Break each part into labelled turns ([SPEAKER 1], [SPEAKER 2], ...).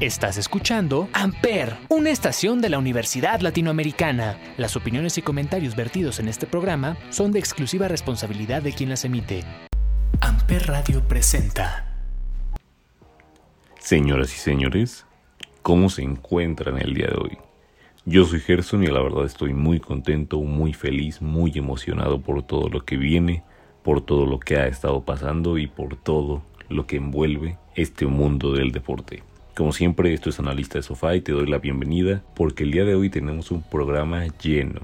[SPEAKER 1] Estás escuchando Amper, una estación de la Universidad Latinoamericana. Las opiniones y comentarios vertidos en este programa son de exclusiva responsabilidad de quien las emite. Amper Radio presenta.
[SPEAKER 2] Señoras y señores, ¿cómo se encuentran el día de hoy? Yo soy Gerson y la verdad estoy muy contento, muy feliz, muy emocionado por todo lo que viene, por todo lo que ha estado pasando y por todo lo que envuelve este mundo del deporte. Como siempre, esto es Analista de Sofá y te doy la bienvenida porque el día de hoy tenemos un programa lleno,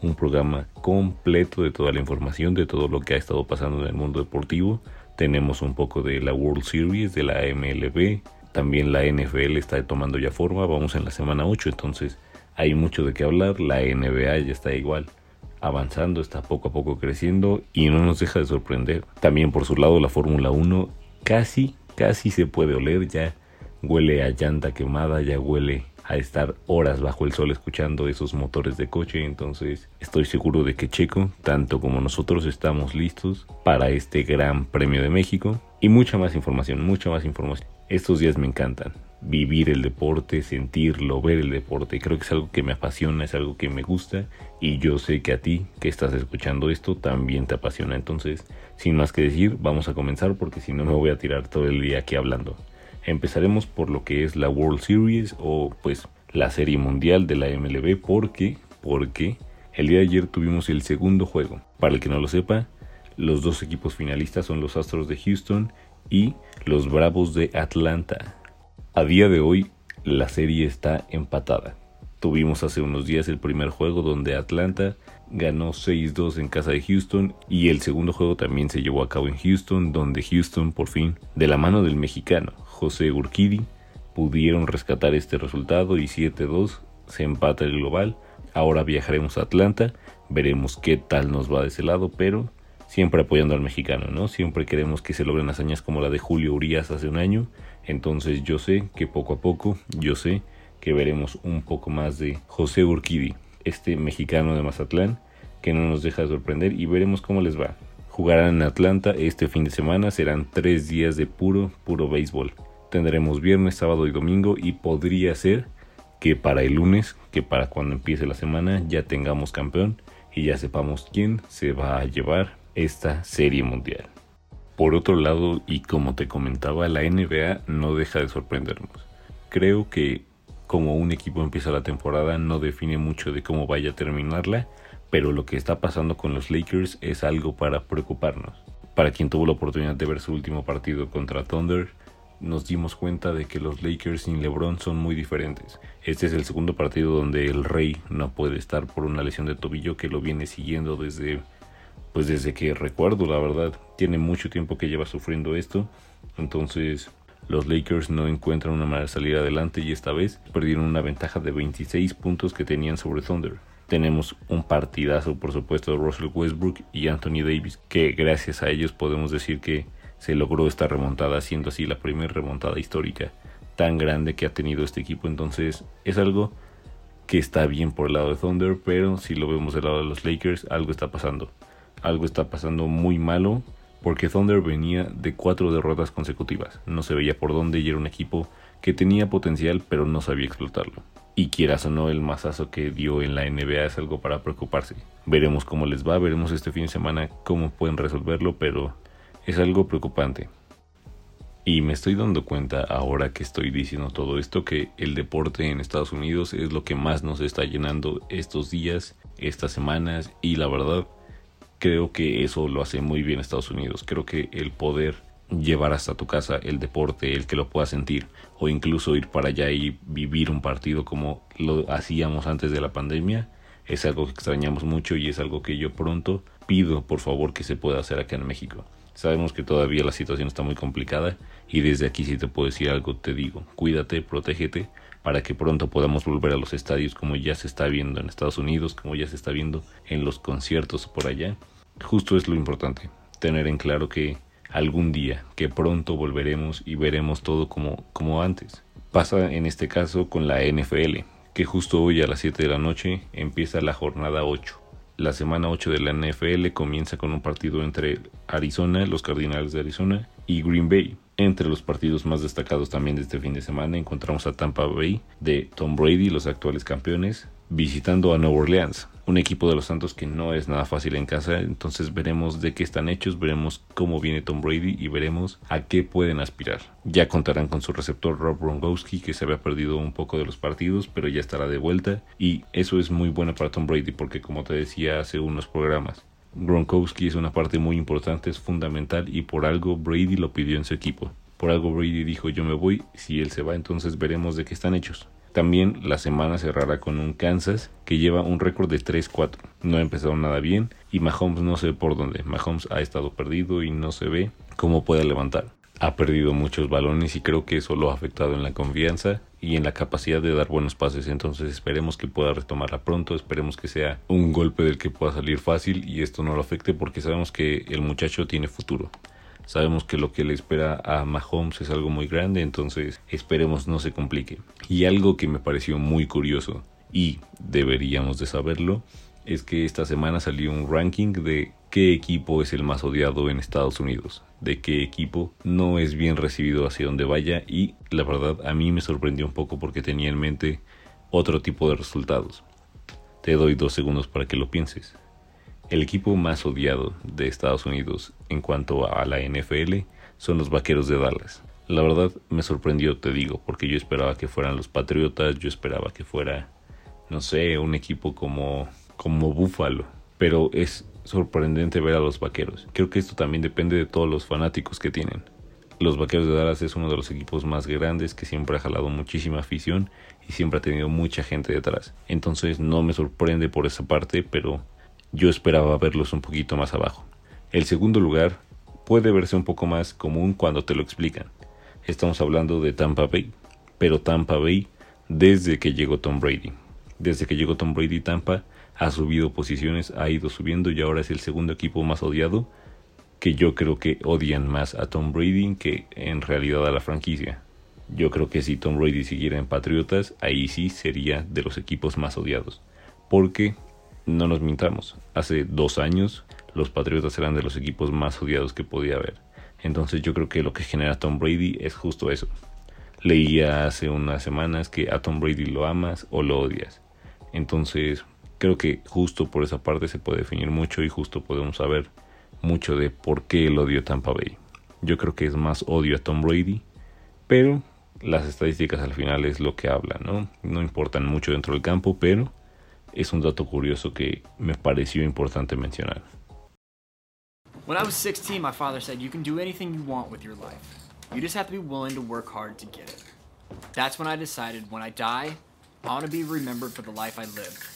[SPEAKER 2] un programa completo de toda la información, de todo lo que ha estado pasando en el mundo deportivo. Tenemos un poco de la World Series, de la MLB, también la NFL está tomando ya forma, vamos en la semana 8, entonces hay mucho de qué hablar, la NBA ya está igual avanzando, está poco a poco creciendo y no nos deja de sorprender. También por su lado la Fórmula 1 casi, casi se puede oler ya huele a llanta quemada, ya huele a estar horas bajo el sol escuchando esos motores de coche, entonces estoy seguro de que Checo, tanto como nosotros, estamos listos para este Gran Premio de México y mucha más información, mucha más información. Estos días me encantan, vivir el deporte, sentirlo, ver el deporte, creo que es algo que me apasiona, es algo que me gusta y yo sé que a ti que estás escuchando esto también te apasiona, entonces sin más que decir, vamos a comenzar porque si no me voy a tirar todo el día aquí hablando. Empezaremos por lo que es la World Series o pues la Serie Mundial de la MLB porque, porque el día de ayer tuvimos el segundo juego. Para el que no lo sepa, los dos equipos finalistas son los Astros de Houston y los Bravos de Atlanta. A día de hoy la serie está empatada. Tuvimos hace unos días el primer juego donde Atlanta ganó 6-2 en casa de Houston y el segundo juego también se llevó a cabo en Houston donde Houston por fin, de la mano del mexicano José Urquidi pudieron rescatar este resultado y 7-2 se empata el global. Ahora viajaremos a Atlanta, veremos qué tal nos va de ese lado, pero siempre apoyando al mexicano, ¿no? Siempre queremos que se logren hazañas como la de Julio Urias hace un año. Entonces yo sé que poco a poco, yo sé que veremos un poco más de José Urquidi, este mexicano de Mazatlán, que no nos deja de sorprender y veremos cómo les va. Jugarán en Atlanta este fin de semana, serán tres días de puro, puro béisbol. Tendremos viernes, sábado y domingo y podría ser que para el lunes, que para cuando empiece la semana, ya tengamos campeón y ya sepamos quién se va a llevar esta serie mundial. Por otro lado, y como te comentaba, la NBA no deja de sorprendernos. Creo que como un equipo empieza la temporada no define mucho de cómo vaya a terminarla, pero lo que está pasando con los Lakers es algo para preocuparnos. Para quien tuvo la oportunidad de ver su último partido contra Thunder, nos dimos cuenta de que los Lakers sin LeBron son muy diferentes. Este es el segundo partido donde el Rey no puede estar por una lesión de tobillo que lo viene siguiendo desde pues desde que recuerdo, la verdad. Tiene mucho tiempo que lleva sufriendo esto. Entonces, los Lakers no encuentran una manera de salir adelante y esta vez perdieron una ventaja de 26 puntos que tenían sobre Thunder. Tenemos un partidazo, por supuesto, de Russell Westbrook y Anthony Davis, que gracias a ellos podemos decir que se logró esta remontada, siendo así la primera remontada histórica tan grande que ha tenido este equipo. Entonces es algo que está bien por el lado de Thunder, pero si lo vemos del lado de los Lakers, algo está pasando. Algo está pasando muy malo, porque Thunder venía de cuatro derrotas consecutivas. No se veía por dónde y era un equipo que tenía potencial, pero no sabía explotarlo y quieras o no el masazo que dio en la NBA es algo para preocuparse. Veremos cómo les va, veremos este fin de semana cómo pueden resolverlo, pero es algo preocupante. Y me estoy dando cuenta ahora que estoy diciendo todo esto que el deporte en Estados Unidos es lo que más nos está llenando estos días, estas semanas y la verdad creo que eso lo hace muy bien Estados Unidos. Creo que el poder llevar hasta tu casa el deporte, el que lo puedas sentir, o incluso ir para allá y vivir un partido como lo hacíamos antes de la pandemia, es algo que extrañamos mucho y es algo que yo pronto pido por favor que se pueda hacer acá en México. Sabemos que todavía la situación está muy complicada y desde aquí si te puedo decir algo te digo, cuídate, protégete para que pronto podamos volver a los estadios como ya se está viendo en Estados Unidos, como ya se está viendo en los conciertos por allá. Justo es lo importante, tener en claro que algún día, que pronto volveremos y veremos todo como, como antes. Pasa en este caso con la NFL, que justo hoy a las 7 de la noche empieza la jornada 8. La semana 8 de la NFL comienza con un partido entre Arizona, los Cardinales de Arizona, y Green Bay. Entre los partidos más destacados también de este fin de semana encontramos a Tampa Bay de Tom Brady, los actuales campeones, visitando a Nueva Orleans, un equipo de los Santos que no es nada fácil en casa, entonces veremos de qué están hechos, veremos cómo viene Tom Brady y veremos a qué pueden aspirar. Ya contarán con su receptor Rob Gronkowski que se había perdido un poco de los partidos, pero ya estará de vuelta y eso es muy bueno para Tom Brady porque como te decía hace unos programas, Gronkowski es una parte muy importante, es fundamental y por algo Brady lo pidió en su equipo. Por algo Brady dijo yo me voy, si él se va entonces veremos de qué están hechos. También la semana cerrará con un Kansas que lleva un récord de 3-4. No ha empezado nada bien y Mahomes no sé por dónde. Mahomes ha estado perdido y no se ve cómo puede levantar. Ha perdido muchos balones y creo que eso lo ha afectado en la confianza y en la capacidad de dar buenos pases. Entonces esperemos que pueda retomarla pronto, esperemos que sea un golpe del que pueda salir fácil y esto no lo afecte porque sabemos que el muchacho tiene futuro. Sabemos que lo que le espera a Mahomes es algo muy grande, entonces esperemos no se complique. Y algo que me pareció muy curioso y deberíamos de saberlo es que esta semana salió un ranking de qué equipo es el más odiado en Estados Unidos, de qué equipo no es bien recibido hacia donde vaya y la verdad a mí me sorprendió un poco porque tenía en mente otro tipo de resultados. Te doy dos segundos para que lo pienses. El equipo más odiado de Estados Unidos en cuanto a la NFL son los Vaqueros de Dallas. La verdad me sorprendió, te digo, porque yo esperaba que fueran los Patriotas, yo esperaba que fuera, no sé, un equipo como como Buffalo, pero es sorprendente ver a los Vaqueros. Creo que esto también depende de todos los fanáticos que tienen. Los Vaqueros de Dallas es uno de los equipos más grandes que siempre ha jalado muchísima afición y siempre ha tenido mucha gente detrás. Entonces no me sorprende por esa parte, pero yo esperaba verlos un poquito más abajo. El segundo lugar puede verse un poco más común cuando te lo explican. Estamos hablando de Tampa Bay, pero Tampa Bay desde que llegó Tom Brady. Desde que llegó Tom Brady Tampa ha subido posiciones, ha ido subiendo y ahora es el segundo equipo más odiado, que yo creo que odian más a Tom Brady que en realidad a la franquicia. Yo creo que si Tom Brady siguiera en Patriotas, ahí sí sería de los equipos más odiados. Porque, no nos mintamos, hace dos años los Patriotas eran de los equipos más odiados que podía haber. Entonces yo creo que lo que genera Tom Brady es justo eso. Leía hace unas semanas que a Tom Brady lo amas o lo odias. Entonces Creo que justo por esa parte se puede definir mucho y justo podemos saber mucho de por qué el odio a Tampa Bay. Yo creo que es más odio a Tom Brady, pero las estadísticas al final es lo que hablan, ¿no? No importan mucho dentro del campo, pero es un dato curioso que me pareció importante mencionar. When I was 16, my father said you can do anything you want with your life. You just have to be willing to work hard to get it. That's when I decided when I die, I want to be remembered for the life I lived.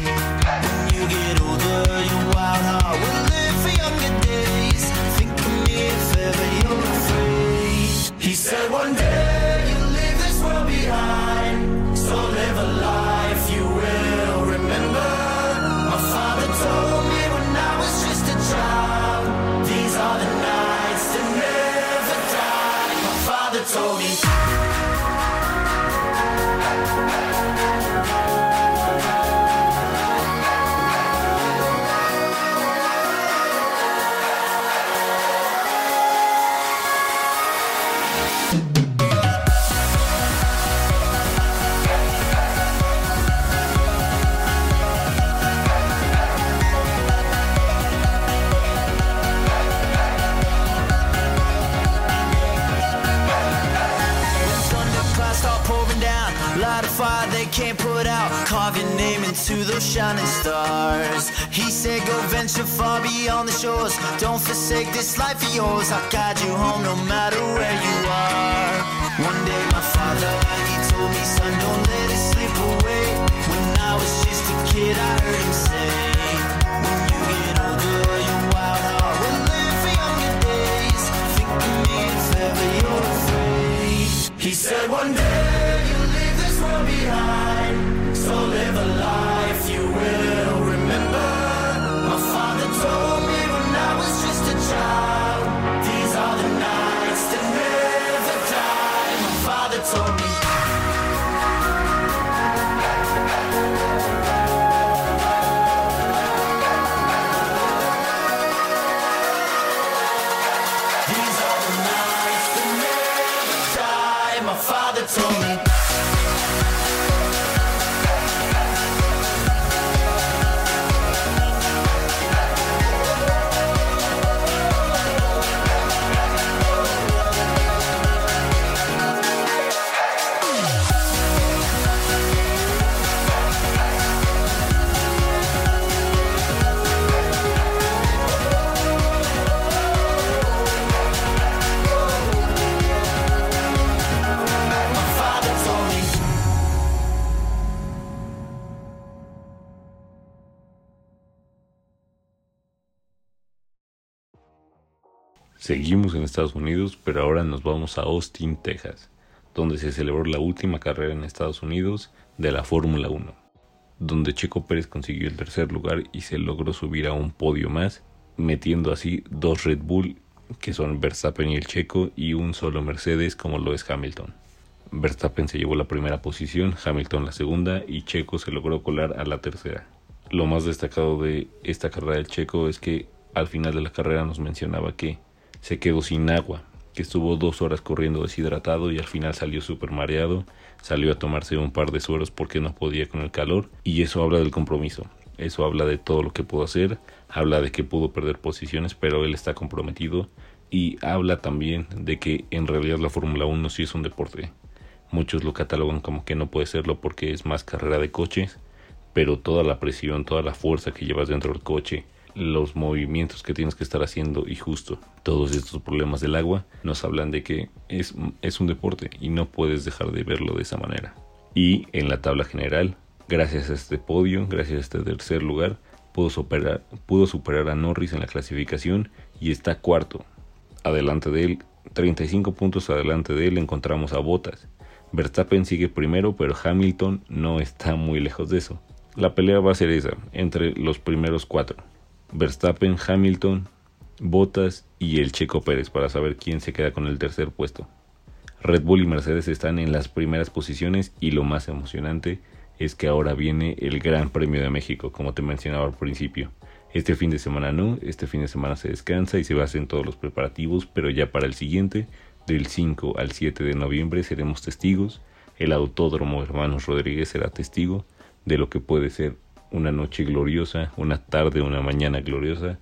[SPEAKER 2] Don't this life of yours. I'll guide you home no matter where you are. One day, my father, he told me, Son, don't let it slip away. When I was just a kid, I heard Seguimos en Estados Unidos, pero ahora nos vamos a Austin, Texas, donde se celebró la última carrera en Estados Unidos de la Fórmula 1, donde Checo Pérez consiguió el tercer lugar y se logró subir a un podio más, metiendo así dos Red Bull, que son Verstappen y el Checo, y un solo Mercedes como lo es Hamilton. Verstappen se llevó la primera posición, Hamilton la segunda y Checo se logró colar a la tercera. Lo más destacado de esta carrera del Checo es que al final de la carrera nos mencionaba que se quedó sin agua, que estuvo dos horas corriendo deshidratado y al final salió súper mareado, salió a tomarse un par de sueros porque no podía con el calor y eso habla del compromiso, eso habla de todo lo que pudo hacer, habla de que pudo perder posiciones pero él está comprometido y habla también de que en realidad la Fórmula 1 sí es un deporte, Muchos lo catalogan como que no puede serlo porque es más carrera de coches, pero toda la presión, toda la fuerza que llevas dentro del coche, los movimientos que tienes que estar haciendo y justo todos estos problemas del agua nos hablan de que es, es un deporte y no puedes dejar de verlo de esa manera. Y en la tabla general, gracias a este podio, gracias a este tercer lugar, pudo superar, pudo superar a Norris en la clasificación y está cuarto. Adelante de él, 35 puntos adelante de él encontramos a Bottas, Verstappen sigue primero, pero Hamilton no está muy lejos de eso. La pelea va a ser esa, entre los primeros cuatro. Verstappen, Hamilton, Bottas y el Checo Pérez para saber quién se queda con el tercer puesto. Red Bull y Mercedes están en las primeras posiciones y lo más emocionante es que ahora viene el Gran Premio de México, como te mencionaba al principio. Este fin de semana no, este fin de semana se descansa y se hacen todos los preparativos, pero ya para el siguiente del 5 al 7 de noviembre seremos testigos. El Autódromo Hermanos Rodríguez será testigo de lo que puede ser una noche gloriosa, una tarde, una mañana gloriosa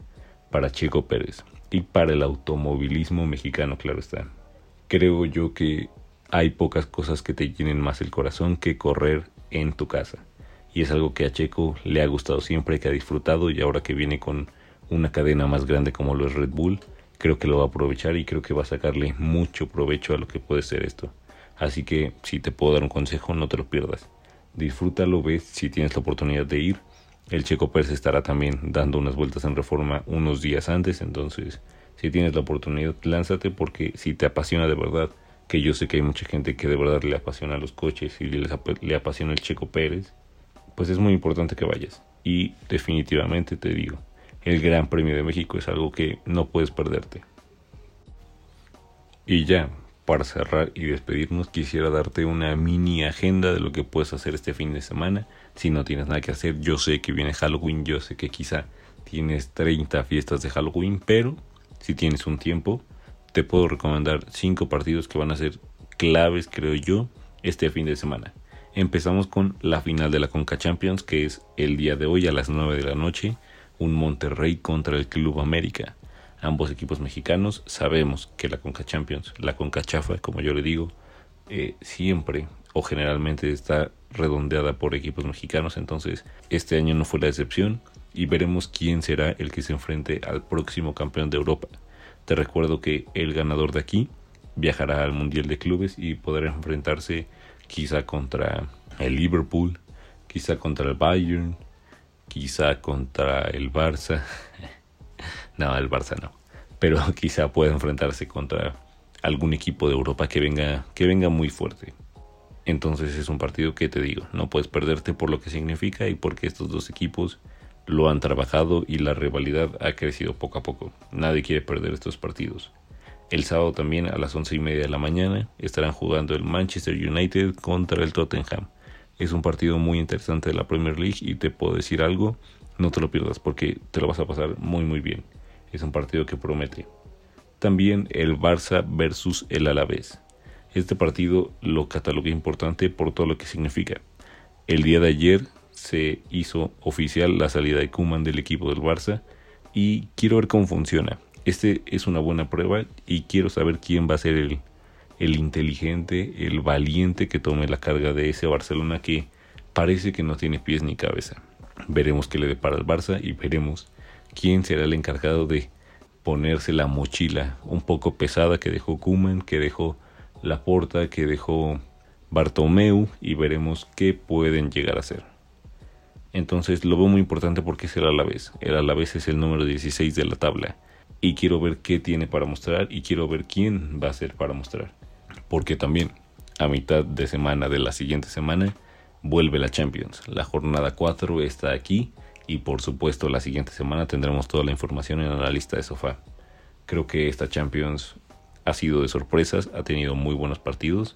[SPEAKER 2] para Checo Pérez y para el automovilismo mexicano, claro está. Creo yo que hay pocas cosas que te llenen más el corazón que correr en tu casa. Y es algo que a Checo le ha gustado siempre, que ha disfrutado y ahora que viene con una cadena más grande como lo es Red Bull, creo que lo va a aprovechar y creo que va a sacarle mucho provecho a lo que puede ser esto. Así que si te puedo dar un consejo, no te lo pierdas. Disfrútalo, ves si tienes la oportunidad de ir. El Checo Pérez estará también dando unas vueltas en reforma unos días antes, entonces si tienes la oportunidad, lánzate porque si te apasiona de verdad, que yo sé que hay mucha gente que de verdad le apasiona los coches y le, le apasiona el Checo Pérez, pues es muy importante que vayas. Y definitivamente te digo, el Gran Premio de México es algo que no puedes perderte. Y ya, para cerrar y despedirnos, quisiera darte una mini agenda de lo que puedes hacer este fin de semana. Si no tienes nada que hacer, yo sé que viene Halloween, yo sé que quizá tienes 30 fiestas de Halloween, pero si tienes un tiempo, te puedo recomendar 5 partidos que van a ser claves, creo yo, este fin de semana. Empezamos con la final de la Conca Champions, que es el día de hoy a las 9 de la noche un Monterrey contra el Club América. Ambos equipos mexicanos sabemos que la Conca Champions, la Conca Chafa, como yo le digo, eh, siempre o generalmente está redondeada por equipos mexicanos, entonces este año no fue la excepción y veremos quién será el que se enfrente al próximo campeón de Europa. Te recuerdo que el ganador de aquí viajará al Mundial de Clubes y podrá enfrentarse quizá contra el Liverpool, quizá contra el Bayern, quizá contra el Barça. no, el Barça no. Pero quizá pueda enfrentarse contra algún equipo de Europa que venga, que venga muy fuerte. Entonces es un partido que te digo, no puedes perderte por lo que significa y porque estos dos equipos lo han trabajado y la rivalidad ha crecido poco a poco. Nadie quiere perder estos partidos. El sábado también a las once y media de la mañana estarán jugando el Manchester United contra el Tottenham. Es un partido muy interesante de la Premier League y te puedo decir algo, no te lo pierdas porque te lo vas a pasar muy muy bien. Es un partido que promete. También el Barça versus el Alavés. Este partido lo catalogué importante por todo lo que significa. El día de ayer se hizo oficial la salida de Kuman del equipo del Barça y quiero ver cómo funciona. Este es una buena prueba y quiero saber quién va a ser el, el inteligente, el valiente que tome la carga de ese Barcelona que parece que no tiene pies ni cabeza. Veremos qué le depara al Barça y veremos quién será el encargado de ponerse la mochila un poco pesada que dejó Kuman, que dejó Laporta, que dejó Bartomeu y veremos qué pueden llegar a ser. Entonces lo veo muy importante porque es el Alavés. El Alavés es el número 16 de la tabla
[SPEAKER 3] y quiero ver qué tiene para mostrar y quiero ver quién va a ser para mostrar. Porque también a mitad de semana de la siguiente semana vuelve la Champions. La jornada 4 está aquí y por supuesto la siguiente semana tendremos toda la información en la lista de sofá. Creo que esta Champions ha sido de sorpresas, ha tenido muy buenos partidos,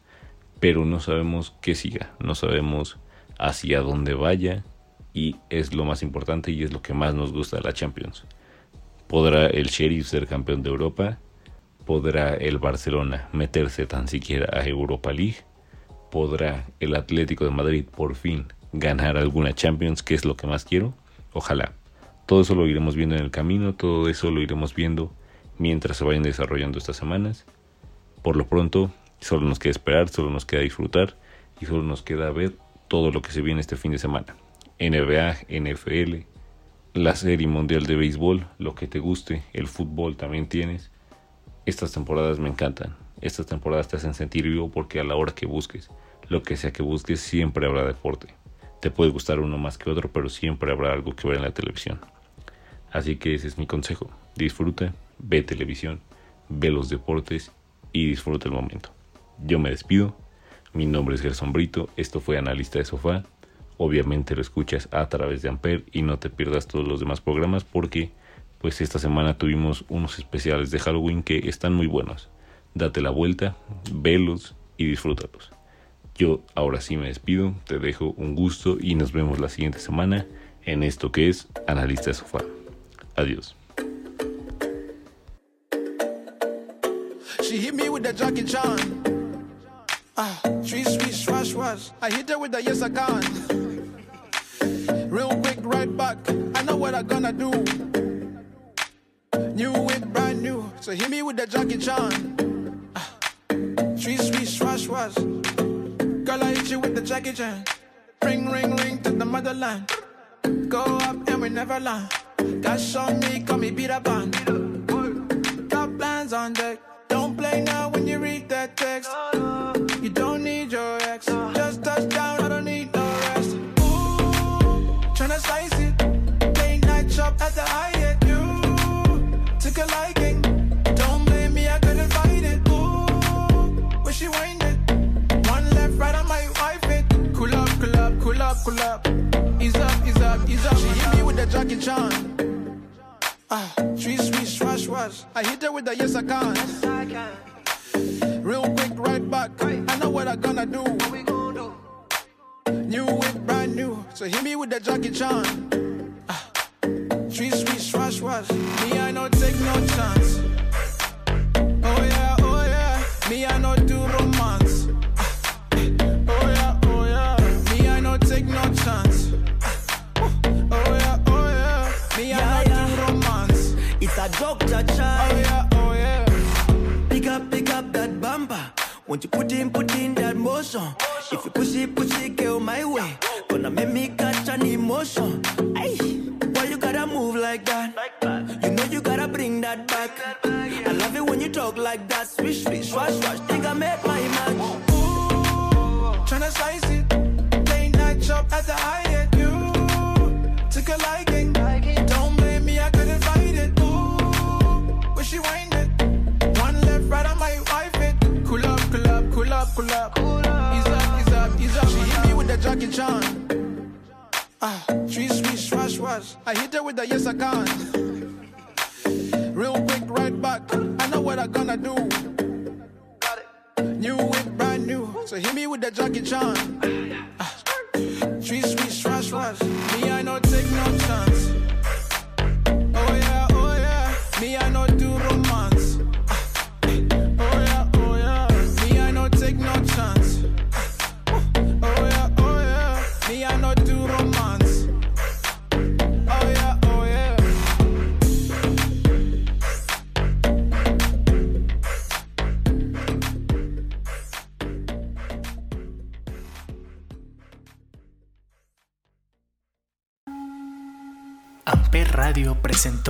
[SPEAKER 3] pero no sabemos qué siga, no sabemos hacia dónde vaya y es lo más importante y es lo que más nos gusta de la Champions. ¿Podrá el Sheriff ser campeón de Europa? ¿Podrá el Barcelona meterse tan siquiera a Europa League? ¿Podrá el Atlético de Madrid por fin ganar alguna Champions, que es lo que más quiero? Ojalá. Todo eso lo iremos viendo en el camino, todo eso lo iremos viendo mientras se vayan desarrollando estas semanas. Por lo pronto, solo nos queda esperar, solo nos queda disfrutar y solo nos queda ver todo lo que se viene este fin de semana. NBA, NFL, la serie mundial de béisbol, lo que te guste, el fútbol también tienes. Estas temporadas me encantan. Estas temporadas te hacen sentir vivo porque a la hora que busques, lo que sea que busques, siempre habrá deporte. Te puede gustar uno más que otro, pero siempre habrá algo que ver en la televisión. Así que ese es mi consejo. Disfruta, ve televisión, ve los deportes y disfruta el momento. Yo me despido. Mi nombre es Gerson Brito. Esto fue Analista de Sofá. Obviamente lo escuchas a través de Amper y no te pierdas todos los demás programas porque pues esta semana tuvimos unos especiales de Halloween que están muy buenos. Date la vuelta, velos y disfrútalos. Yo ahora sí me despido, te dejo un gusto y nos vemos la siguiente semana en esto que es Analista de Sofá. Adiós. Ah, sweet, sweet, swash, swash. I hit her with the yes, I can. Real quick, right back. I know what I'm gonna do. New whip, brand new. So hit me with the Jackie Chan. Ah, sweet, sweet, swash, swash. Hit you with the Jackie Chan. Ring, ring, ring to the motherland. Go up and we never land. Cash on me, call me beat up on. Got plans on deck. Don't play now when you read that text. You don't need your ex. Just touch down, I don't need no rest. Ooh, tryna slice it. Late night chop at the Hyatt. Chan. Ah, sweet, sweet, swash, swash. I hit her with the yes, I can. Yes, I can. Real quick, right back. I know what I'm gonna do. New whip, brand new. So hit me with the Jackie Chan. Ah. Sweet, sweet, swash, swash. Me, I no take no chance. Oh yeah, oh yeah. Me, I no do
[SPEAKER 4] cha
[SPEAKER 3] Oh yeah, oh yeah.
[SPEAKER 4] Pick up, pick up that bumper. Won't you put in, put in that motion? If you push it, push it, go my way. Gonna make me catch an emotion. Ay, why you gotta move like that? You know you gotta bring that back. I love it when you talk like that. Swish, swish, swash, swash. Think I made my match.
[SPEAKER 3] Ooh, tryna slice cool up, cool up. Ease up, ease up, ease up. She hit me with the Jackie Chan. Ah, sweet, sweet, swash, swash. I hit her with the yes, I can. Real quick, right back. I know what I gonna do. New whip, brand new. So hit me with the Jackie Chan. Ah. Sweet, sweet, swash, swash. Me, I no take no chance.